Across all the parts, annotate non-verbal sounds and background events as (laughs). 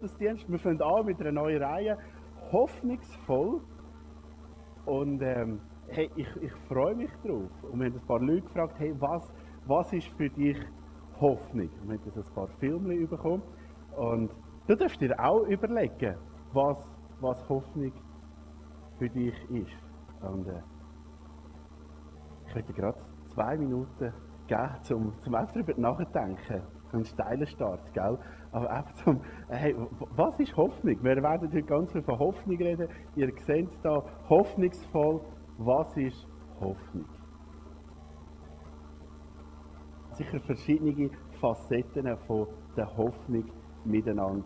Gottesdienst. Wir fangen an mit einer neuen Reihe, hoffnungsvoll. Und ähm, hey, ich, ich freue mich drauf. Und wir haben ein paar Leute gefragt, hey, was, was ist für dich Hoffnung? Und wir haben ein paar Filme bekommen. Und du darfst dir auch überlegen, was, was Hoffnung für dich ist. Und äh, ich möchte gerade zwei Minuten geben, um, um einfach darüber nachzudenken. Ein steiler Start, gell? Aber einfach zum, hey, was ist Hoffnung? Wir werden heute ganz viel von Hoffnung reden. Ihr seht da hoffnungsvoll, was ist Hoffnung? Sicher verschiedene Facetten von der Hoffnung miteinander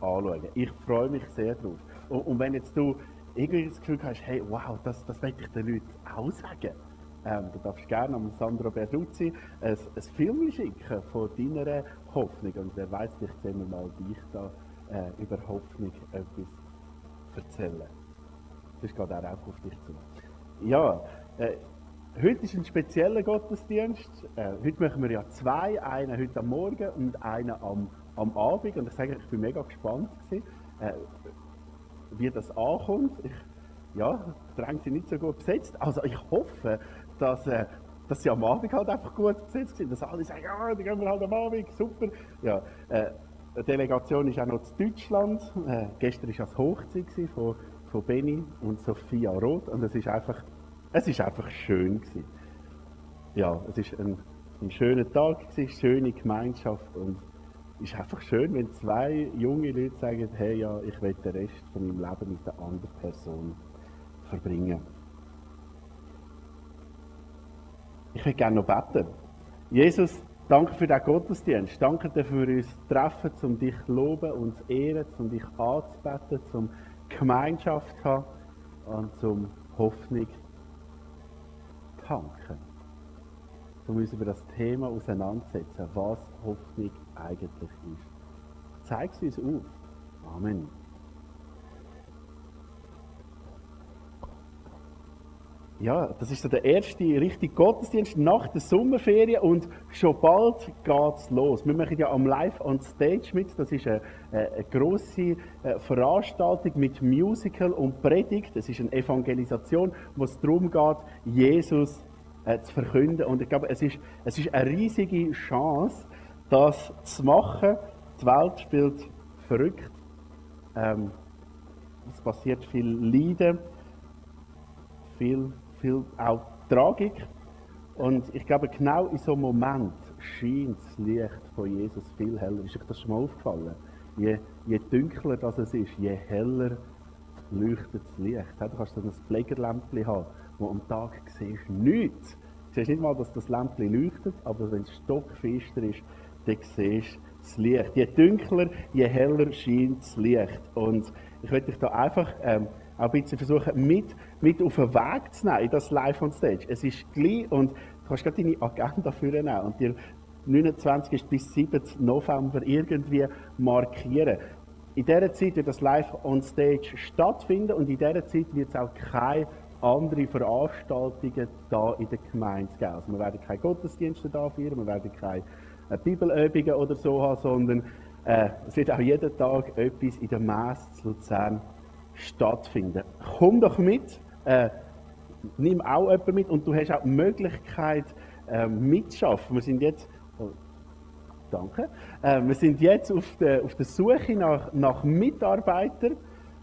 anschauen. Ich freue mich sehr drauf. Und, und wenn jetzt du irgendwie das Gefühl hast, hey, wow, das, das möchte ich den Leuten auch sagen ähm, du darfst gerne am Sandro Bertuzzi ein, ein Film schicken von deiner Hoffnung. Und wer weiß, vielleicht sehen wir mal dich da äh, über Hoffnung etwas erzählen. Das geht auch auf dich zu. Ja, äh, heute ist ein spezieller Gottesdienst. Äh, heute machen wir ja zwei, einen heute am Morgen und einen am, am Abend. Und ich sage, ich bin mega gespannt gewesen, äh, wie das ankommt. Ich, ja, die Ränge sind nicht so gut besetzt. Also ich hoffe, dass, äh, dass sie am Abend halt einfach gut besetzt sind. Dass alle sagen, ja, die gehen wir halt am Abend, super. Ja, äh, eine Delegation ist auch noch zu Deutschland. Äh, gestern war das Hochzeit von, von Benny und Sophia Roth und es ist einfach, es ist einfach schön gewesen. Ja, es ist ein, ein schöner Tag gewesen, schöne Gemeinschaft und es ist einfach schön, wenn zwei junge Leute sagen, hey, ja, ich will den Rest von meinem Leben mit einer anderen Person verbringen. Ich würde gerne noch beten. Jesus, danke für diesen Gottesdienst. Danke dir für uns Treffen, um dich zu loben und zu ehren, um dich anzubeten, um Gemeinschaft zu haben und um Hoffnung zu tanken. Um uns über das Thema auseinanderzusetzen, was Hoffnung eigentlich ist. Zeig es uns auf. Amen. Ja, das ist so der erste richtige Gottesdienst nach der Sommerferien und schon bald geht's los. Wir machen ja am Live on Stage mit. Das ist eine, eine große äh, Veranstaltung mit Musical und Predigt. Das ist eine Evangelisation, wo es darum geht, Jesus äh, zu verkünden. Und ich glaube, es ist, es ist eine riesige Chance, das zu machen. Die Welt spielt verrückt. Ähm, es passiert viel Leiden, viel viel auch Tragik. Und ich glaube, genau in so einem Moment scheint das Licht von Jesus viel heller. Ist euch das schon mal aufgefallen? Je, je dunkler das es ist, je heller leuchtet das Licht. Du kannst so ein Pflegerlämpchen haben, wo am Tag siehst nichts. Du siehst nicht mal, dass das Lämpchen leuchtet, aber wenn es stockfinster ist, dann siehst du das Licht. Je dunkler, je heller scheint das Licht. Und ich möchte dich da einfach ähm, auch ein bisschen versuchen, mit, mit auf den Weg zu nehmen, das Live on Stage. Es ist gleich und du kannst gerade deine Agenda führen und dir 29. bis 7. November irgendwie markieren. In dieser Zeit wird das Live on Stage stattfinden und in dieser Zeit wird es auch keine andere Veranstaltungen da in der Gemeinde geben. Also wir werden keine Gottesdienste da feiern, wir werden keine äh, Bibelübungen oder so haben, sondern äh, es wird auch jeden Tag etwas in der Messe zu Luzern stattfinden. Komm doch mit, äh, nimm auch jemanden mit und du hast auch die Möglichkeit äh, mitzuschaffen. Wir sind jetzt, oh, danke, äh, wir sind jetzt auf der, auf der Suche nach, nach Mitarbeitern.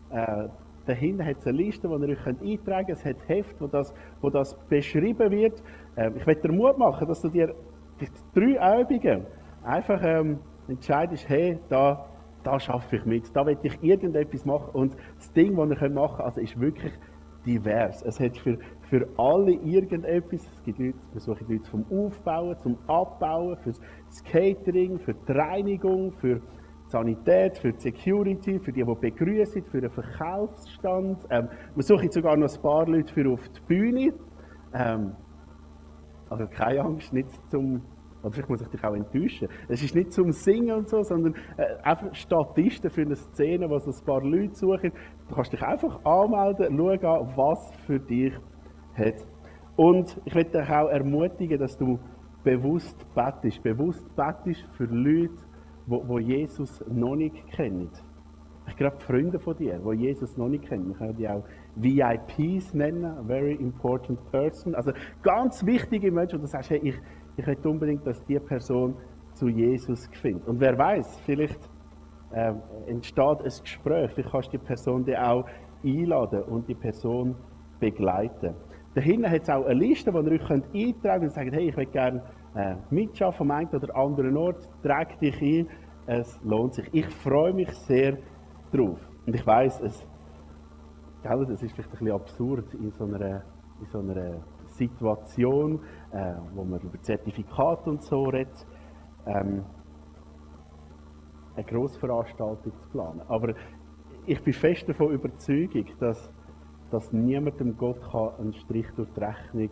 Äh, dahinter hat es eine Liste, die ihr euch eintragen könnt. Es hat Heft, wo das, wo das beschrieben wird. Äh, ich möchte dir Mut machen, dass du dir die drei Übungen einfach ähm, entscheidest, hey, da da schaffe ich mit, da will ich irgendetwas machen. Und das Ding, das ihr machen könnt, also ist wirklich divers. Es hat für, für alle irgendetwas. Es gibt Leute, wir suchen Leute vom Aufbauen, zum Abbauen, für das Catering, für die Reinigung, für die Sanität, für die Security, für die, die begrüßen, für den Verkaufsstand. Ähm, wir suchen sogar noch ein paar Leute für auf die Bühne. Ähm, also keine Angst, nicht zum oder vielleicht muss ich dich auch enttäuschen. Es ist nicht zum Singen und so, sondern äh, einfach Statisten für eine Szene, wo so ein paar Leute suchen. Du kannst dich einfach anmelden, schauen, was für dich hat. Und ich möchte dich auch ermutigen, dass du bewusst bettest. Bewusst bettest für Leute, die Jesus noch nicht kennen. Vielleicht gerade Freunde von dir, die Jesus noch nicht kennen. Man kann die auch VIPs nennen, Very Important Person. Also ganz wichtige Menschen, und du sagst, hey, ich, ich möchte unbedingt, dass diese Person zu Jesus findet. Und wer weiß, vielleicht äh, entsteht ein Gespräch, vielleicht kannst du die Person die auch einladen und die Person begleiten. Dahinter hat es auch eine Liste, wo ihr euch könnt eintragen könnt und sagt, hey, ich möchte gerne äh, mitschaffen am einen oder anderen Ort, trag dich ein, es lohnt sich. Ich freue mich sehr drauf. Und ich weiß, es, gell, ist vielleicht ein bisschen absurd in so einer, in so einer Situation, äh, wo man über Zertifikate und so redet, ähm, eine Grossveranstaltung zu planen. Aber ich bin fest davon überzeugt, dass, dass niemandem Gott kann einen Strich durch die Rechnung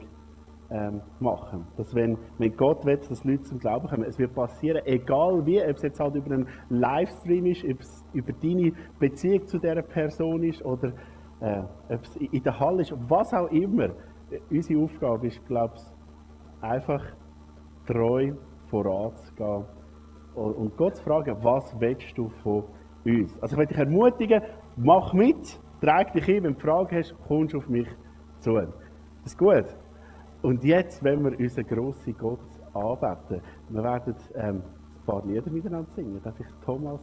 ähm, machen. Dass wenn, wenn Gott will, dass Leute zum Glauben kommen, es wird passieren, egal wie, ob es jetzt halt über einen Livestream ist, ob es über deine Beziehung zu dieser Person ist oder äh, ob es in der Halle ist, was auch immer. Unsere Aufgabe ist, glaube ich, einfach treu voranzugehen und Gott zu fragen, was willst du von uns? Also ich möchte dich ermutigen, mach mit, trag dich ein, wenn du Fragen hast, kommst du auf mich zu. Ist gut. Und jetzt, wenn wir unseren grossen Gott anbeten, wir werden ähm, ein paar Lieder miteinander singen. Darf ich Thomas,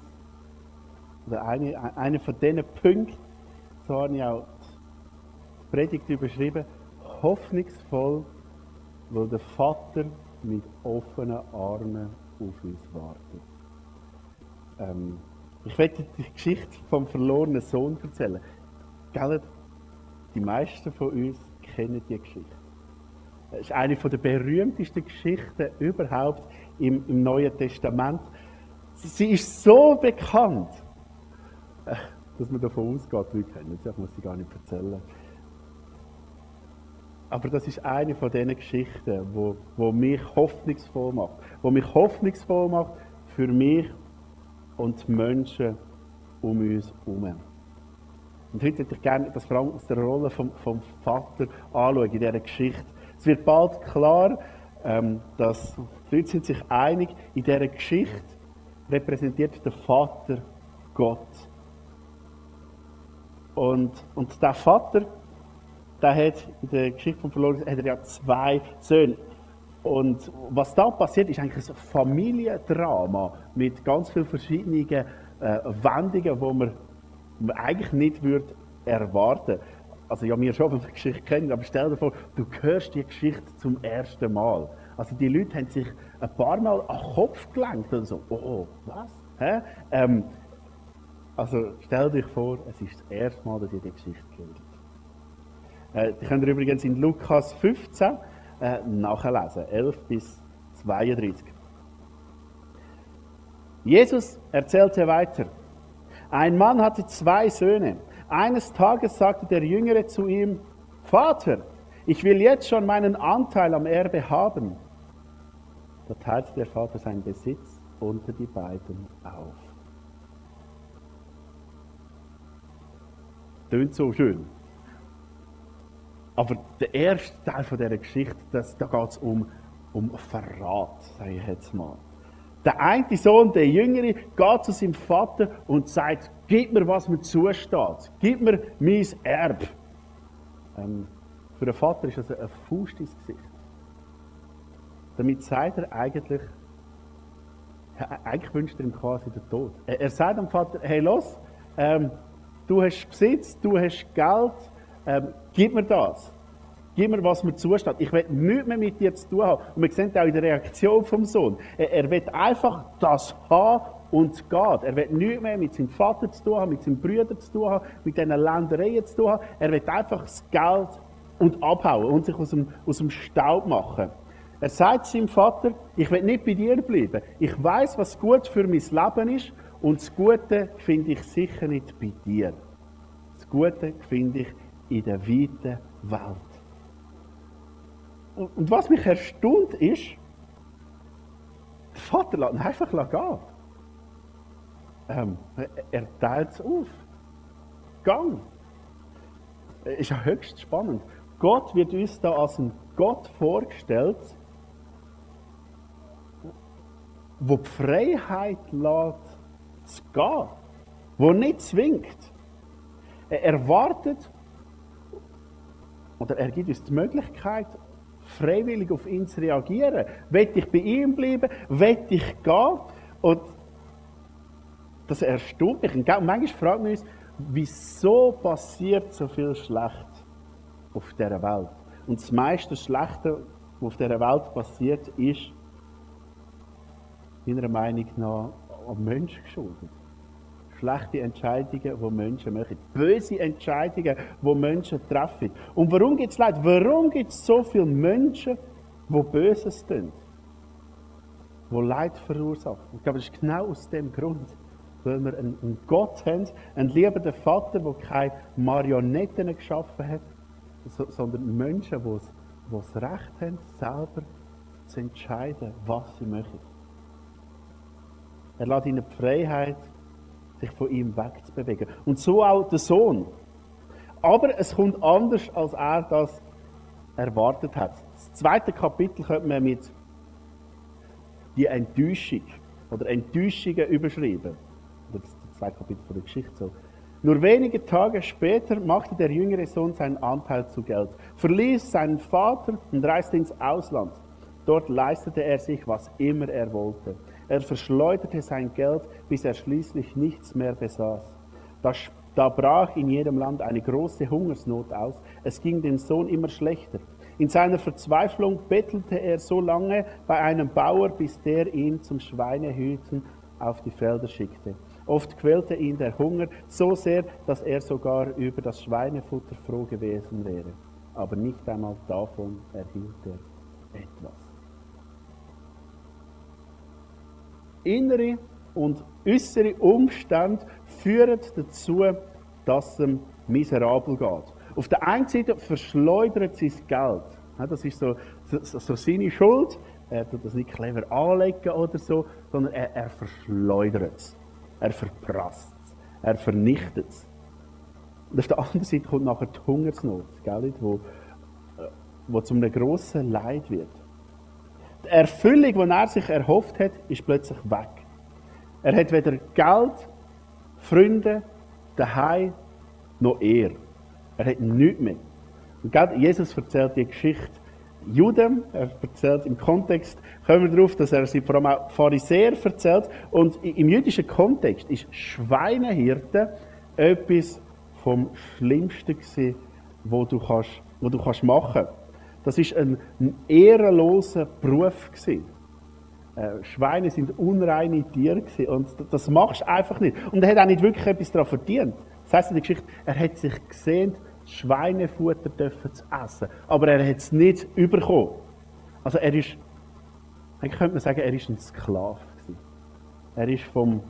oder eine, eine von diesen Punkten, so habe ich auch die Predigt überschrieben, hoffnungsvoll, weil der Vater mit offenen Armen auf uns wartet. Ähm, ich werde die Geschichte vom verlorenen Sohn erzählen. Gell, die meisten von uns kennen die Geschichte. Das ist eine der berühmtesten Geschichten überhaupt im, im Neuen Testament. Sie ist so bekannt, äh, dass man davon ausgeht, Leute kennen sie, ich muss sie gar nicht erzählen. Aber das ist eine von diesen Geschichten, wo, wo mich hoffnungsvoll macht. Wo mich hoffnungsvoll macht für mich und die Menschen um uns herum. Und heute hätte ich gerne das vor allem aus der Rolle vom, vom Vater anschauen in dieser Geschichte. Es wird bald klar, ähm, dass die Leute sind sich einig, in dieser Geschichte repräsentiert der Vater Gott. Und, und der Vater, der hat in der Geschichte von Verloren, hat er ja zwei Söhne. Und was da passiert, ist eigentlich ein Familiendrama mit ganz vielen verschiedenen äh, Wendungen, wo man, man eigentlich nicht würde erwarten würde also ja, wir schon, wenn wir die Geschichte kennen, aber stell dir vor, du hörst die Geschichte zum ersten Mal. Also die Leute haben sich ein paar Mal an den Kopf gelenkt und so, oh, oh was? Hä? Ähm, also stell dir vor, es ist das erste Mal, dass ihr die Geschichte gehört. Äh, die könnt ihr übrigens in Lukas 15 äh, nachlesen, 11 bis 32. Jesus erzählte weiter. Ein Mann hatte zwei Söhne. Eines Tages sagte der Jüngere zu ihm, Vater, ich will jetzt schon meinen Anteil am Erbe haben. Da teilte der Vater seinen Besitz unter die beiden auf. Tönt so schön. Aber der erste Teil von dieser Geschichte, das, da geht es um, um Verrat, sage ich jetzt mal. Der eine Sohn, der Jüngere, geht zu seinem Vater und sagt, gib mir, was mir zusteht. Gib mir mein Erb. Ähm, für den Vater ist das ein Faust ins Gesicht. Damit sagt er eigentlich, eigentlich wünscht er ihm quasi den Tod. Er, er sagt dem Vater, hey los, ähm, du hast Besitz, du hast Geld, ähm, gib mir das. Gib mir, was mir zusteht. Ich will nichts mehr mit dir zu tun haben. Und wir sehen auch in der Reaktion vom Sohn. Er, er will einfach das haben und geht. Er will nichts mehr mit seinem Vater zu tun haben, mit seinen Brüdern zu tun haben, mit diesen Ländereien zu tun haben. Er will einfach das Geld und abhauen und sich aus dem, aus dem Staub machen. Er sagt seinem Vater, ich will nicht bei dir bleiben. Ich weiß, was gut für mein Leben ist und das Gute finde ich sicher nicht bei dir. Das Gute finde ich in der weiten Welt. Und was mich erstaunt ist, der Vater lässt ihn einfach gehen. Ähm, er teilt es auf. Gang. Ist ja höchst spannend. Gott wird uns da als ein Gott vorgestellt, wo die Freiheit lässt, zu gehen. der nicht zwingt. Er erwartet oder er gibt uns die Möglichkeit, freiwillig auf ihn zu reagieren. Will ich bei ihm bleiben? Will ich gehen? Und das erstaunt mich. Und manchmal fragen wir uns, wieso passiert so viel Schlecht auf dieser Welt? Und das meiste Schlechte, was auf dieser Welt passiert, ist meiner Meinung nach am Menschen geschuldet. Schlechte Entscheidungen, die Menschen machen. Böse Entscheidungen, die Menschen treffen. Und warum gibt es Leid? Warum gibt es so viele Menschen, die Böses tun? Die Leid verursachen? Ich glaube, das ist genau aus dem Grund. Weil wir einen Gott haben, einen liebenden Vater, der keine Marionetten geschaffen hat, sondern Menschen, die das Recht haben, selber zu entscheiden, was sie machen. Er lässt ihnen die Freiheit, sich von ihm wegzubewegen. Und so auch der Sohn. Aber es kommt anders, als er das erwartet hat. Das zweite Kapitel könnte man mit die Enttäuschung oder Enttäuschungen überschreiben. Das zweite Kapitel von der Geschichte so. Nur wenige Tage später machte der jüngere Sohn seinen Anteil zu Geld, verließ seinen Vater und reiste ins Ausland. Dort leistete er sich, was immer er wollte. Er verschleuderte sein Geld, bis er schließlich nichts mehr besaß. Da, da brach in jedem Land eine große Hungersnot aus. Es ging dem Sohn immer schlechter. In seiner Verzweiflung bettelte er so lange bei einem Bauer, bis der ihn zum Schweinehüten auf die Felder schickte. Oft quälte ihn der Hunger so sehr, dass er sogar über das Schweinefutter froh gewesen wäre. Aber nicht einmal davon erhielt er etwas. Innere und äußere Umstände führen dazu, dass es miserabel geht. Auf der einen Seite verschleudert sein Geld. Das ist so, so, so seine Schuld. Er tut das nicht clever anlegen oder so, sondern er, er verschleudert es. Er verprasst es. Er vernichtet es. Und auf der anderen Seite kommt nachher die Hungersnot, gell, wo, äh, wo zu einem grossen Leid wird. Die Erfüllung, die er sich erhofft hat, ist plötzlich weg. Er hat weder Geld, Freunde, daheim noch er. Er hat nichts mehr. Und Jesus erzählt die Geschichte Juden, er erzählt im Kontext, kommen wir darauf, dass er sie vor allem auch Pharisäer erzählt. Und im jüdischen Kontext ist Schweinehirte etwas vom Schlimmsten gewesen, was du, kannst, was du kannst machen kannst. Das ist ein, ein ehrenloser Beruf gewesen. Äh, Schweine sind unreine Tiere und das machst du einfach nicht. Und er hat auch nicht wirklich etwas daran verdient. Das heisst in der Geschichte, er hat sich gesehen, Schweinefutter dürfen zu essen, aber er hat es nicht bekommen. Also er ist, eigentlich könnte man sagen, er ist ein Sklave. Er ist vom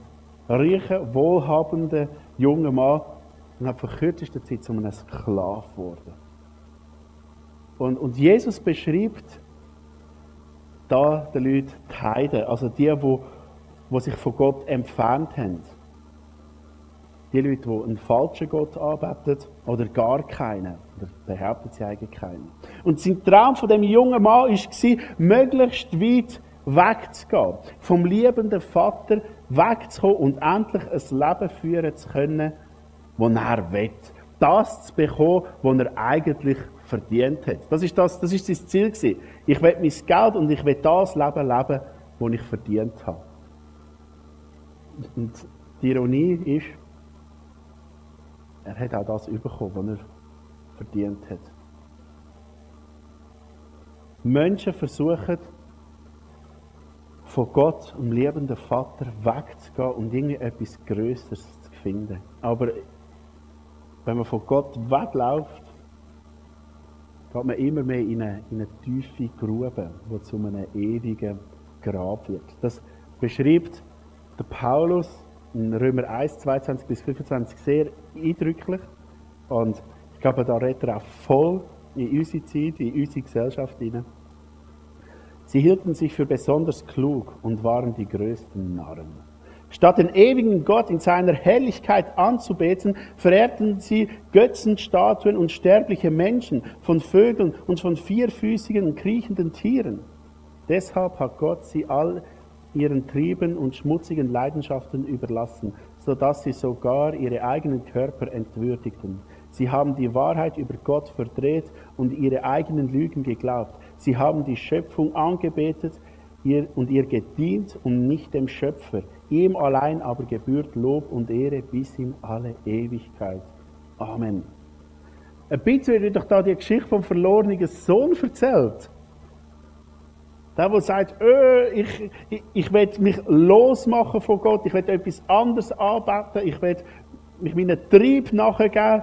reichen, wohlhabenden jungen Mann und hat vor kürzester Zeit zu einem Sklave geworden. Und, und Jesus beschreibt da den Leuten die Heiden, also die, die, die sich von Gott entfernt haben. Die Leute, die einen falschen Gott anbeten oder gar keinen. Oder behaupten sie eigentlich keinen. Und sein Traum von dem jungen Mann war, möglichst weit wegzugehen. Vom liebenden Vater wegzukommen und endlich ein Leben führen zu können, das er will. Das zu bekommen, was er eigentlich verdient hat. Das ist, das, das ist sein Ziel. Gewesen. Ich will mein Geld und ich will das Leben leben, das ich verdient habe. Und die Ironie ist, er hat auch das bekommen, was er verdient hat. Menschen versuchen, von Gott, dem liebenden Vater, wegzugehen und irgendwie etwas Größeres zu finden. Aber wenn man von Gott wegläuft, geht man immer mehr in eine, in eine tiefe Grube, die zu einem ewigen Grab wird. Das beschreibt der Paulus in Römer 1, 22 bis 25 sehr eindrücklich. Und ich glaube, da redet er auch voll in unsere Zeit, in unsere Gesellschaft hinein. Sie hielten sich für besonders klug und waren die größten Narren. Statt den ewigen Gott in seiner Herrlichkeit anzubeten, verehrten sie Götzenstatuen und sterbliche Menschen von Vögeln und von vierfüßigen und kriechenden Tieren. Deshalb hat Gott sie all ihren Trieben und schmutzigen Leidenschaften überlassen. sodass sie sogar ihre eigenen Körper entwürdigten. Sie haben die Wahrheit über Gott verdreht und ihre eigenen Lügen geglaubt. Sie haben die Schöpfung angebetet und ihr gedient und nicht dem Schöpfer. Ihm allein aber gebührt Lob und Ehre bis in alle Ewigkeit. Amen. Ein bisschen wird doch da die Geschichte vom verlorenen Sohn erzählt. Der, der sagt, öh, ich, ich, ich will mich losmachen von Gott, ich will etwas anderes anbeten, ich will mich meinen Trieb nachgeben.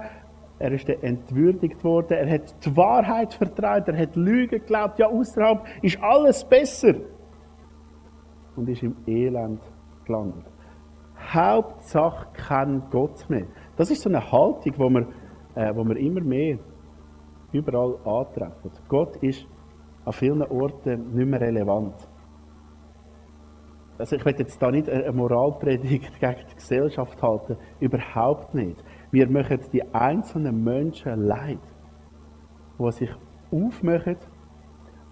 Er ist dann entwürdigt worden, er hat die Wahrheit vertraut, er hat Lügen geglaubt, ja, außerhalb ist alles besser. Und ist im Elend gelandet. Hauptsache kein Gott mehr. Das ist so eine Haltung, wo wir, äh, wo wir immer mehr überall antreffen. Gott ist an vielen Orten nicht mehr relevant. Also ich will jetzt da nicht eine Moralpredigt (laughs) gegen die Gesellschaft halten, überhaupt nicht. Wir machen die einzelnen Menschen leid, die sich aufmachen,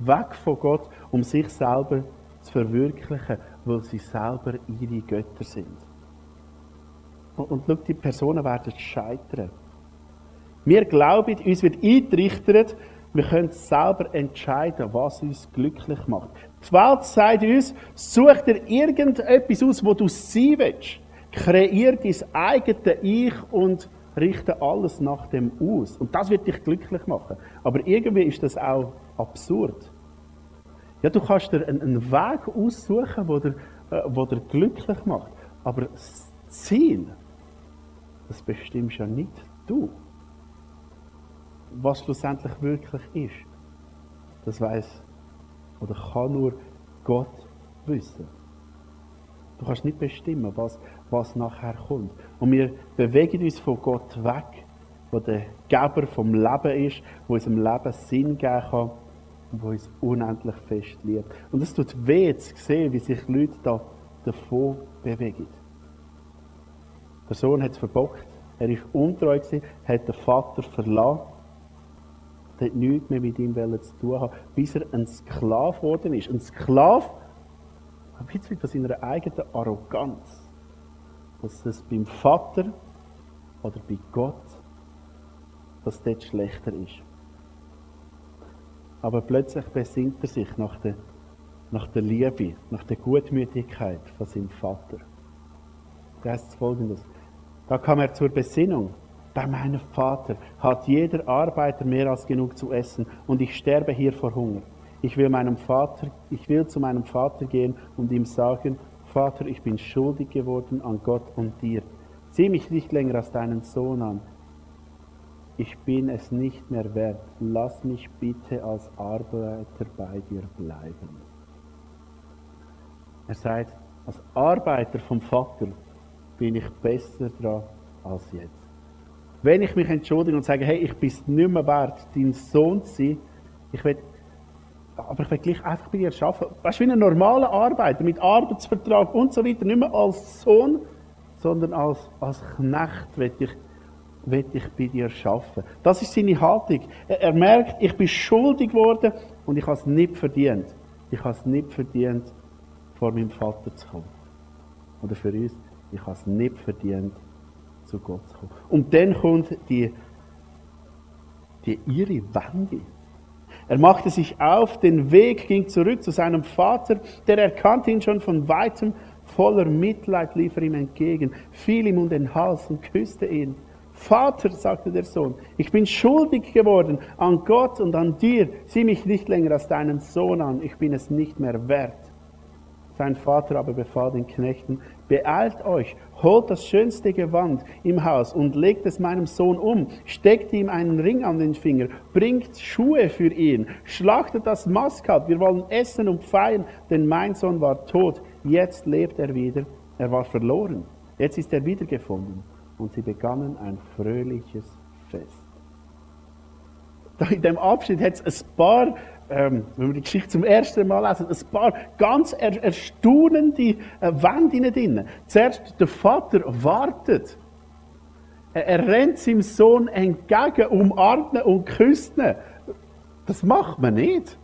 weg von Gott, um sich selber zu verwirklichen, weil sie selber ihre Götter sind. Und, und schau, die Personen werden scheitern. Wir glauben, uns wird eingerichtet, wir können selber entscheiden, was uns glücklich macht. Die Welt sagt uns, such dir irgendetwas aus, wo du sein willst. Kreier dein eigenes Ich und richte alles nach dem aus. Und das wird dich glücklich machen. Aber irgendwie ist das auch absurd. Ja, du kannst dir einen Weg aussuchen, der dir, äh, dir glücklich macht. Aber das Ziel, das bestimmst ja nicht du was schlussendlich wirklich ist, das weiß oder kann nur Gott wissen. Du kannst nicht bestimmen, was, was nachher kommt. Und wir bewegen uns von Gott weg, wo der Geber vom Leben ist, wo unserem Leben Sinn geben kann und wo uns unendlich fest liebt. Und es tut weh zu sehen, wie sich Leute da davon bewegen. Der Sohn hat es verbockt, er ist untreu gewesen, hat den Vater verlassen der hat nichts mehr mit ihm zu tun haben, bis er ein Sklave geworden ist. Ein Sklave, ein bisschen von seiner eigenen Arroganz, dass es beim Vater oder bei Gott, dass dort schlechter ist. Aber plötzlich besinnt er sich nach der, nach der Liebe, nach der Gutmütigkeit von seinem Vater. Da heißt es folgendes. Da kam er zur Besinnung bei meinem Vater hat jeder Arbeiter mehr als genug zu essen und ich sterbe hier vor Hunger. Ich will, meinem Vater, ich will zu meinem Vater gehen und ihm sagen, Vater, ich bin schuldig geworden an Gott und dir. Sieh mich nicht länger als deinen Sohn an. Ich bin es nicht mehr wert. Lass mich bitte als Arbeiter bei dir bleiben. Er sagt, als Arbeiter vom Vater bin ich besser dran als jetzt. Wenn ich mich entschuldige und sage, hey, ich bin es nicht mehr wert, dein Sohn zu sein, ich will, aber ich will gleich einfach bei dir arbeiten. Weißt du, wie ein normaler Arbeiter mit Arbeitsvertrag und so weiter, nicht mehr als Sohn, sondern als, als Knecht will ich, will ich bei dir arbeiten. Das ist seine Haltung. Er, er merkt, ich bin schuldig geworden und ich habe es nicht verdient. Ich habe es nicht verdient, vor meinem Vater zu kommen. Oder für uns, ich habe es nicht verdient, zu Gott zu kommen. Und dann kommt die, die ihre Wende. Er machte sich auf, den Weg ging zurück zu seinem Vater, der erkannte ihn schon von weitem, voller Mitleid lief er ihm entgegen, fiel ihm um den Hals und küsste ihn. Vater, sagte der Sohn, ich bin schuldig geworden an Gott und an dir. Sieh mich nicht länger als deinen Sohn an, ich bin es nicht mehr wert. Sein Vater aber befahl den Knechten, beeilt euch, holt das schönste Gewand im Haus und legt es meinem Sohn um, steckt ihm einen Ring an den Finger, bringt Schuhe für ihn, schlachtet das Maskat, wir wollen essen und feiern, denn mein Sohn war tot, jetzt lebt er wieder, er war verloren, jetzt ist er wiedergefunden. Und sie begannen ein fröhliches Fest. in dem Abschnitt hat es ein paar ähm, wenn wir die Geschichte zum ersten Mal lesen, ein paar ganz er erstaunende äh, Wände drin. Zuerst der Vater wartet. Er, er rennt seinem Sohn entgegen, umarmt und küsst ihn. Das macht man nicht.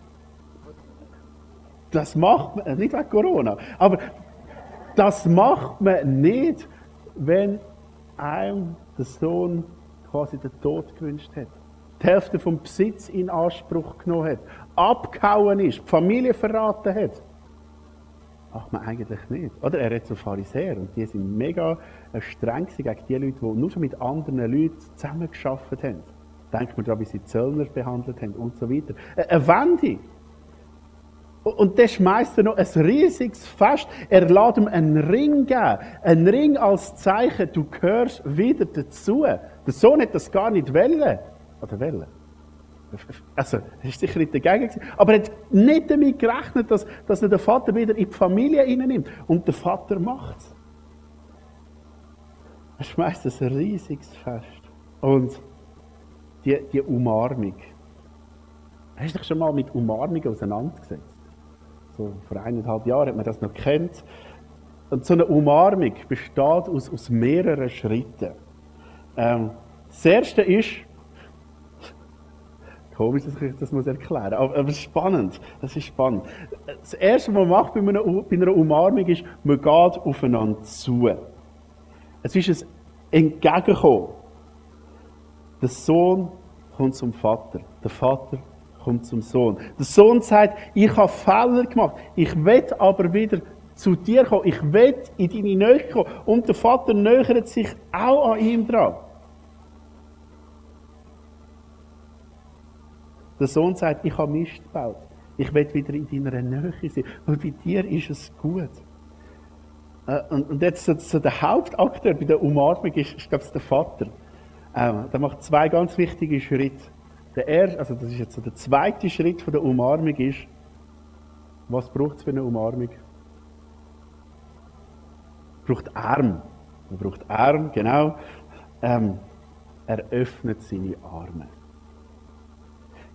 Das macht man, nicht wegen Corona, aber das macht man nicht wenn einem der Sohn quasi den Tod gewünscht hat, die Hälfte vom Besitz in Anspruch genommen hat, abgehauen ist, die Familie verraten hat. Macht man eigentlich nicht. Oder er redet zu Pharisäern und die sind mega streng gegen die Leute, die nur schon mit anderen Leuten zusammengearbeitet haben. Denkt man daran, wie sie Zöllner behandelt haben und so weiter. Eine Wende. Und der schmeißt er noch ein riesiges Fest. Er lässt ihm einen Ring geben. Einen Ring als Zeichen, du gehörst wieder dazu. Der Sohn hat das gar nicht wollen. Oder wollen? Also, er ist sicher nicht dagegen gewesen. Aber er hat nicht damit gerechnet, dass, dass den Vater wieder in die Familie nimmt. Und der Vater macht es. Er schmeißt ein riesiges Fest. Und die, die Umarmung. Hast du dich schon mal mit Umarmung auseinandergesetzt? So vor eineinhalb Jahren hat man das noch kennt. Und so eine Umarmung besteht aus, aus mehreren Schritten. Ähm, das erste ist, komisch, dass ich das muss erklären aber, aber spannend. Das ist spannend. Das erste, was man macht bei einer, bei einer Umarmung, ist, man geht aufeinander zu. Es ist ein Entgegenkommen. Der Sohn kommt zum Vater. Der Vater kommt zum Sohn. Der Sohn sagt, ich habe Fehler gemacht. Ich will aber wieder zu dir kommen. Ich will in deine Nähe kommen. Und der Vater nähert sich auch an ihm dran. Der Sohn sagt, ich habe Mist gebaut. Ich will wieder in deiner Nähe sein. Weil bei dir ist es gut. Äh, und jetzt so der Hauptakteur bei der Umarmung ist, ist glaube ich, der Vater. Ähm, der macht zwei ganz wichtige Schritte. Der erste, also das ist jetzt so der zweite Schritt von der Umarmung ist, was braucht es für eine Umarmung? braucht Arm. Man braucht Arm, genau. Ähm, er öffnet seine Arme.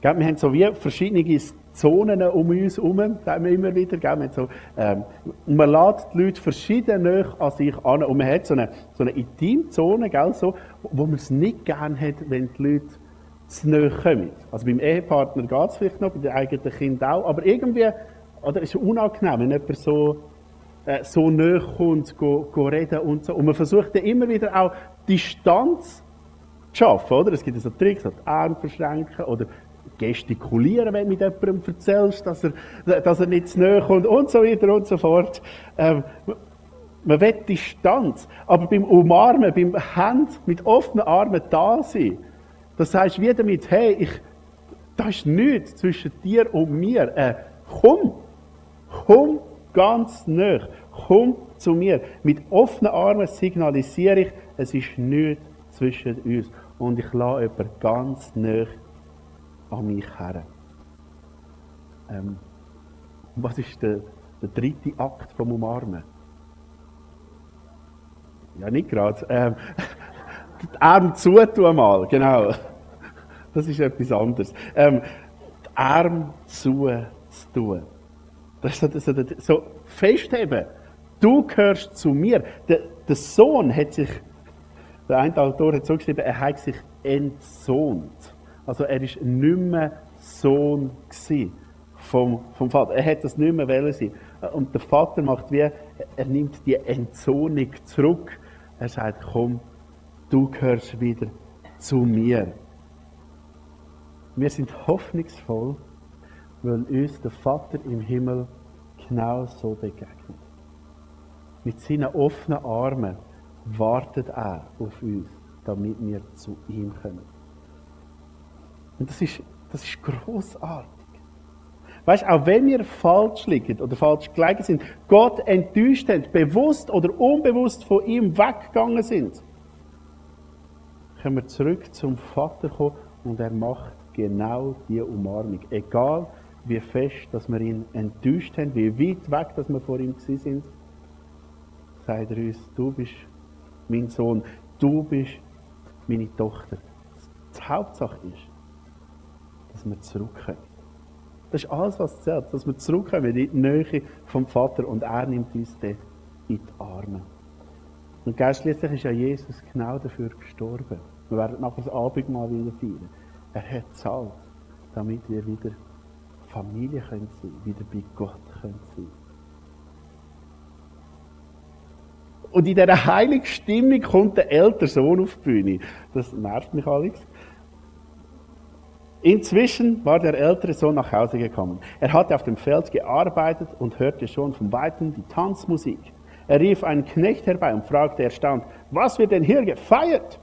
Wir haben so wie verschiedene Zonen um uns herum, sagen wir immer wieder. Wir haben so, ähm, man lädt die Leute verschieden an sich an. Und man hat so eine, so eine Intimzone, gell, so, wo man es nicht gerne hat, wenn die Leute zu nahe kommen. Also beim Ehepartner geht es vielleicht noch, bei den eigenen Kindern auch. Aber irgendwie, oder ist es unangenehm, wenn jemand so, äh, so nahe kommt, go, go reden und so. Und man versucht dann immer wieder auch Distanz zu schaffen, oder? Es gibt so Tricks, so die Arme verschränken oder gestikulieren, wenn du mit jemandem erzählst, dass er, dass er nicht zu nahe kommt und so weiter und so fort. Ähm, man will Distanz, aber beim Umarmen, beim Hand mit offenen Armen da sein, das heißt wie damit, hey, ich, da ist nichts zwischen dir und mir. Äh, komm, komm ganz nah, komm zu mir. Mit offenen Armen signalisiere ich, es ist nichts zwischen uns. Und ich lasse jemanden ganz nah an mich her. Ähm, was ist der, der dritte Akt vom Umarmen? Ja, nicht gerade. Ähm, die Arme zutun mal, genau. Das ist etwas anderes. Ähm, die Arme zu tun. Das ist so, so, so festheben. Du gehörst zu mir. Der, der Sohn hat sich, der eine Autor hat so geschrieben, er hat sich entsohnt. Also er ist nicht mehr Sohn vom, vom Vater. Er hat das nicht mehr wollen sein. Und der Vater macht wie, er nimmt die Entsohnung zurück. Er sagt, komm, du gehörst wieder zu mir. Wir sind hoffnungsvoll, weil uns der Vater im Himmel genau so begegnet. Mit seinen offenen Armen wartet er auf uns, damit wir zu ihm kommen. Und das ist, das ist großartig. Weißt auch wenn wir falsch liegen oder falsch gelegen sind, Gott enttäuscht haben, bewusst oder unbewusst von ihm weggegangen sind, können wir zurück zum Vater kommen und er macht genau diese Umarmung. Egal wie fest, dass wir ihn enttäuscht haben, wie weit weg, dass wir vor ihm sind, sagt er uns, du bist mein Sohn, du bist meine Tochter. Die Hauptsache ist, dass wir zurückkommen. Das ist alles, was zählt, dass wir zurückkommen in die Nähe vom Vater und er nimmt uns dort in die Arme. Und schließlich ist ja Jesus genau dafür gestorben. Wir werden nachher das Abendmahl wieder feiern. Er hat zahlt, damit wir wieder Familie können sein, wieder bei Gott können sein. Und in dieser heiligen Stimmung kommt der ältere Sohn auf die Bühne. Das nervt mich, Alex. Inzwischen war der ältere Sohn nach Hause gekommen. Er hatte auf dem Feld gearbeitet und hörte schon von weitem die Tanzmusik. Er rief einen Knecht herbei und fragte erstaunt, was wird denn hier gefeiert?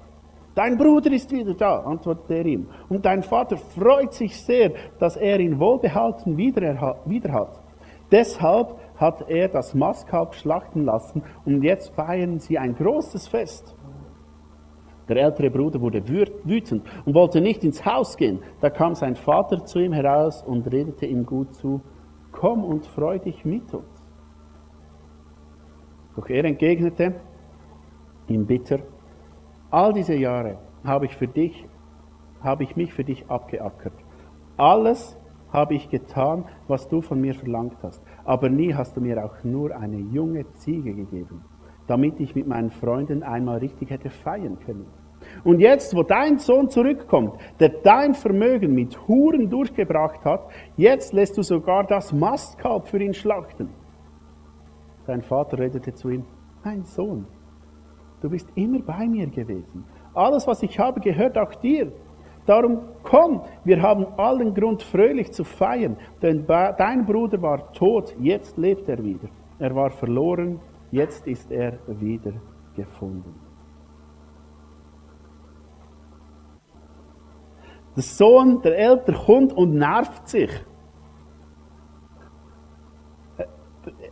Dein Bruder ist wieder da, antwortete er ihm. Und dein Vater freut sich sehr, dass er ihn wohlbehalten wieder, hat. Deshalb hat er das Mastkalb schlachten lassen und jetzt feiern sie ein großes Fest. Der ältere Bruder wurde wütend und wollte nicht ins Haus gehen. Da kam sein Vater zu ihm heraus und redete ihm gut zu, komm und freu dich mit uns. Doch er entgegnete ihm bitter, all diese Jahre habe ich für dich, habe ich mich für dich abgeackert. Alles habe ich getan, was du von mir verlangt hast. Aber nie hast du mir auch nur eine junge Ziege gegeben, damit ich mit meinen Freunden einmal richtig hätte feiern können. Und jetzt, wo dein Sohn zurückkommt, der dein Vermögen mit Huren durchgebracht hat, jetzt lässt du sogar das Mastkalb für ihn schlachten. Sein Vater redete zu ihm, mein Sohn, du bist immer bei mir gewesen. Alles, was ich habe, gehört auch dir. Darum komm, wir haben allen Grund, fröhlich zu feiern, denn dein Bruder war tot, jetzt lebt er wieder. Er war verloren, jetzt ist er wieder gefunden. Der Sohn, der Eltern kommt und nervt sich.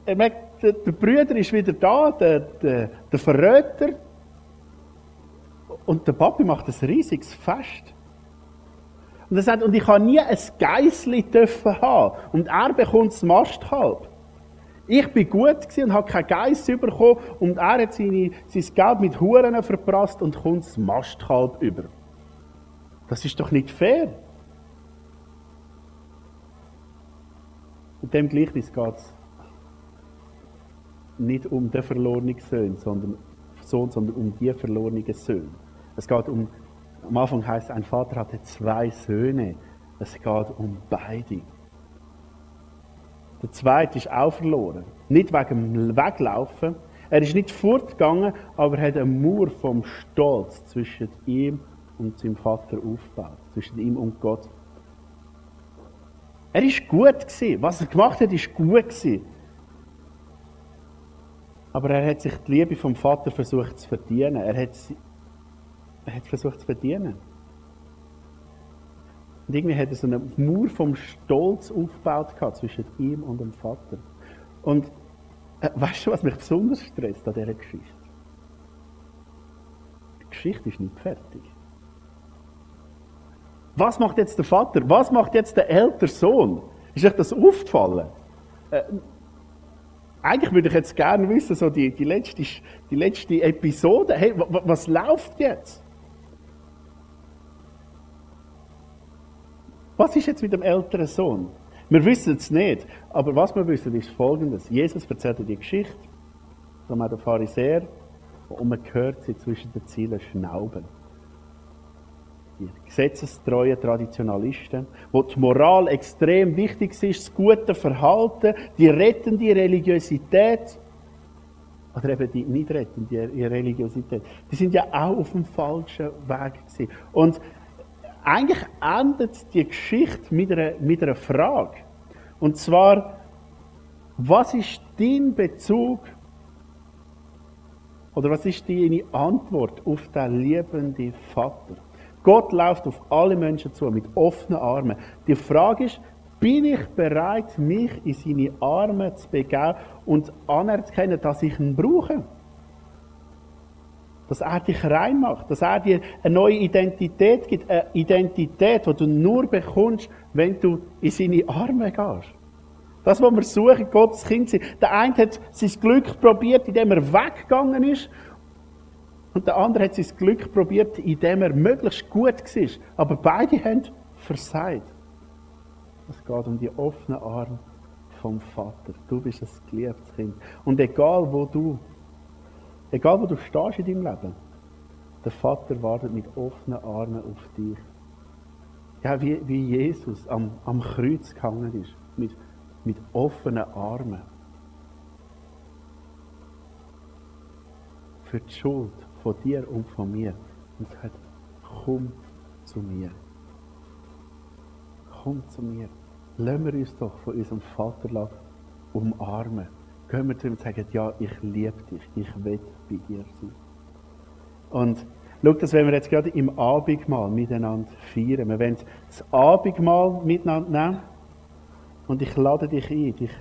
Er merkt, der, der Bruder ist wieder da, der, der, der Verräter. Und der Papi macht ein riesiges Fest. Und er sagt, und ich habe nie ein Geissli dürfen haben. Und er bekommt das Mastkalb. Ich bin gut und habe kein Geiss bekommen und er hat seine, sein Geld mit Huren verprasst und kommt das Mastkalb über. Das ist doch nicht fair. In dem Gleichnis geht es nicht um den verlorenen Sohn, sondern, Sohn, sondern um die verlorenen Söhne. Es geht um am Anfang heißt ein Vater hatte zwei Söhne. Es geht um beide. Der zweite ist auch verloren. Nicht wegen dem Weglaufen. Er ist nicht fortgegangen, aber er hat eine Mauer vom Stolz zwischen ihm und seinem Vater aufgebaut. Zwischen ihm und Gott. Er ist gut gewesen. Was er gemacht hat, ist gut gewesen. Aber er hat sich die Liebe vom Vater versucht zu verdienen. Er hat er hat versucht zu verdienen. Und irgendwie hat er so eine Mauer vom Stolz aufgebaut zwischen ihm und dem Vater. Und äh, weißt du, was mich besonders stresst an dieser Geschichte? Die Geschichte ist nicht fertig. Was macht jetzt der Vater? Was macht jetzt der ältere Sohn? Ist euch das aufgefallen? Äh, eigentlich würde ich jetzt gerne wissen, so die, die, letzte, die letzte Episode, hey, was läuft jetzt? Was ist jetzt mit dem älteren Sohn? Wir wissen es nicht, aber was wir wissen, ist folgendes. Jesus erzählte die Geschichte von der Pharisäer und man hört sie zwischen den Zielen schnauben. Die gesetzestreuen Traditionalisten, wo die Moral extrem wichtig ist, das gute Verhalten, die rettende Religiosität, oder eben die nicht rettende Religiosität, die sind ja auch auf dem falschen Weg gewesen. Und eigentlich endet die Geschichte mit einer, mit einer Frage. Und zwar, was ist dein Bezug oder was ist deine Antwort auf den liebenden Vater? Gott läuft auf alle Menschen zu mit offenen Armen. Die Frage ist, bin ich bereit, mich in seine Arme zu begeben und anerkennen, dass ich ihn brauche? Dass er dich rein macht, dass er dir eine neue Identität gibt, eine Identität, die du nur bekommst, wenn du in seine Arme gehst. Das, was wir suchen, Gottes Kind sein. Der eine hat sein Glück probiert, indem er weggegangen ist. Und der andere hat sein Glück probiert, indem er möglichst gut war. Aber beide haben versagt. Es geht um die offenen Arme vom Vater. Du bist ein geliebtes Kind. Und egal, wo du Egal wo du stehst in deinem Leben, der Vater wartet mit offenen Armen auf dich. Ja, wie, wie Jesus am, am Kreuz gehangen ist, mit, mit offenen Armen. für die Schuld von dir und von mir und sagt, komm zu mir. Komm zu mir. Lassen wir uns doch von unserem Vater umarmen. Wir zu ihm und sagen, ja, ich liebe dich, ich will bei dir sein. Und schau, das wenn wir jetzt gerade im Abendmahl miteinander feiern. Wir wollen das Abendmahl miteinander nehmen und ich lade dich ein, dich,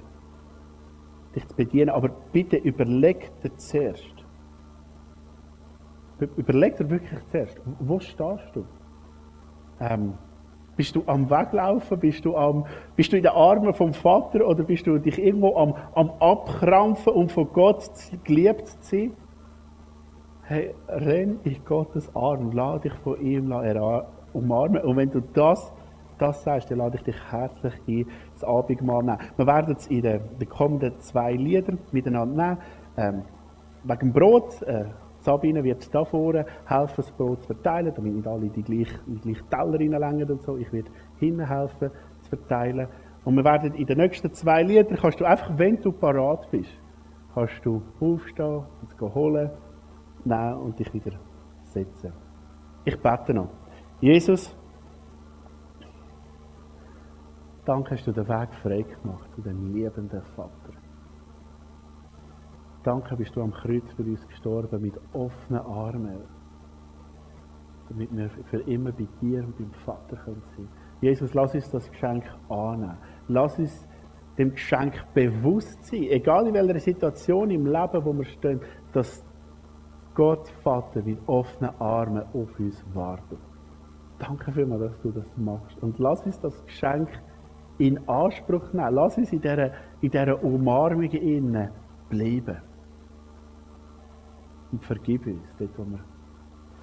dich zu bedienen. Aber bitte überleg dir zuerst. Überleg dir wirklich zuerst, wo stehst du? Ähm, bist du am Weglaufen? Bist du, am, bist du in den Armen vom Vater oder bist du dich irgendwo am, am Abkrampfen, um von Gott geliebt zu sein? Hey, renn in Gottes Arm, lass dich von ihm umarmen. Und wenn du das, das sagst, dann lade ich dich herzlich ein, das Abendmahl nehmen. Wir werden es in den, den kommenden zwei Liedern miteinander nehmen. Ähm, wegen Brot, äh, Sabine wird da vorne helfen, das Brot zu verteilen, damit nicht alle die gleichen die gleiche Teller reinlängen und so. Ich werde hinten helfen, zu verteilen. Und wir werden in den nächsten zwei Liedern, kannst du einfach, wenn du parat bist, kannst du aufstehen, es holen nehmen und dich wieder setzen. Ich bete noch. Jesus, danke hast du den Weg frei gemacht zu dem liebenden Vater. Danke bist du am Kreuz für uns gestorben mit offenen Armen. Damit wir für immer bei dir und beim Vater sein können Jesus, lass uns das Geschenk annehmen. Lass uns dem Geschenk bewusst sein, egal in welcher Situation im Leben, wo wir stehen, dass Gott Vater mit offenen Armen auf uns wartet. Danke vielmals, dass du das machst. Und lass uns das Geschenk in Anspruch nehmen. Lass uns in dieser, in dieser Umarmung innen bleiben und vergib uns dort, wo wir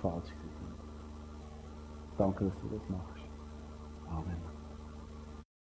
falsch sind. Danke, dass du das machst. Amen.